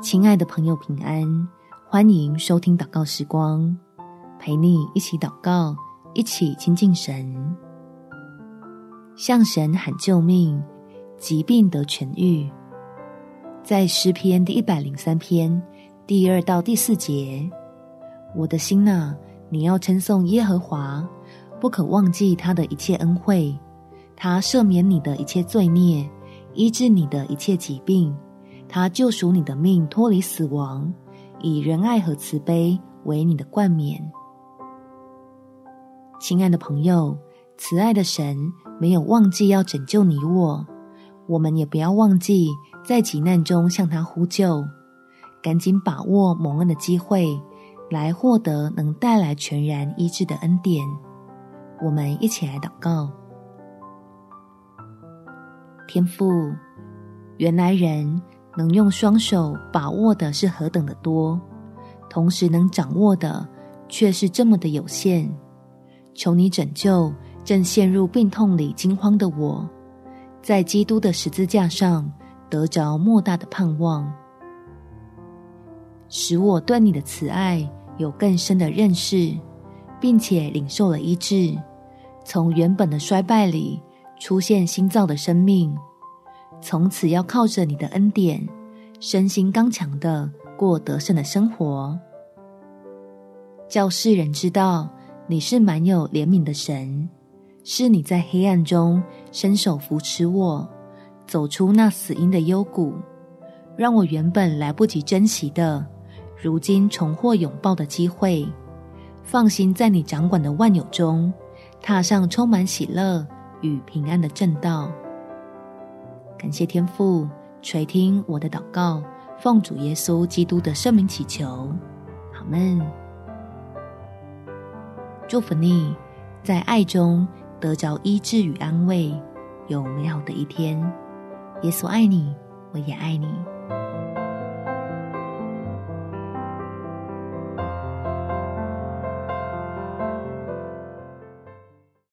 亲爱的朋友，平安！欢迎收听祷告时光，陪你一起祷告，一起亲近神，向神喊救命，疾病得痊愈。在诗篇第一百零三篇第二到第四节，我的心哪，你要称颂耶和华，不可忘记他的一切恩惠，他赦免你的一切罪孽，医治你的一切疾病。他救赎你的命，脱离死亡，以仁爱和慈悲为你的冠冕。亲爱的朋友，慈爱的神没有忘记要拯救你我，我们也不要忘记在急难中向他呼救，赶紧把握蒙恩的机会，来获得能带来全然医治的恩典。我们一起来祷告：天父，原来人。能用双手把握的是何等的多，同时能掌握的却是这么的有限。求你拯救正陷入病痛里惊慌的我，在基督的十字架上得着莫大的盼望，使我对你的慈爱有更深的认识，并且领受了医治，从原本的衰败里出现新造的生命。从此要靠着你的恩典，身心刚强的过得胜的生活，叫世人知道你是满有怜悯的神，是你在黑暗中伸手扶持我，走出那死荫的幽谷，让我原本来不及珍惜的，如今重获拥抱的机会，放心在你掌管的万有中，踏上充满喜乐与平安的正道。感谢天父垂听我的祷告，奉主耶稣基督的圣名祈求，好门。祝福你，在爱中得着医治与安慰，有美好的一天。耶稣爱你，我也爱你。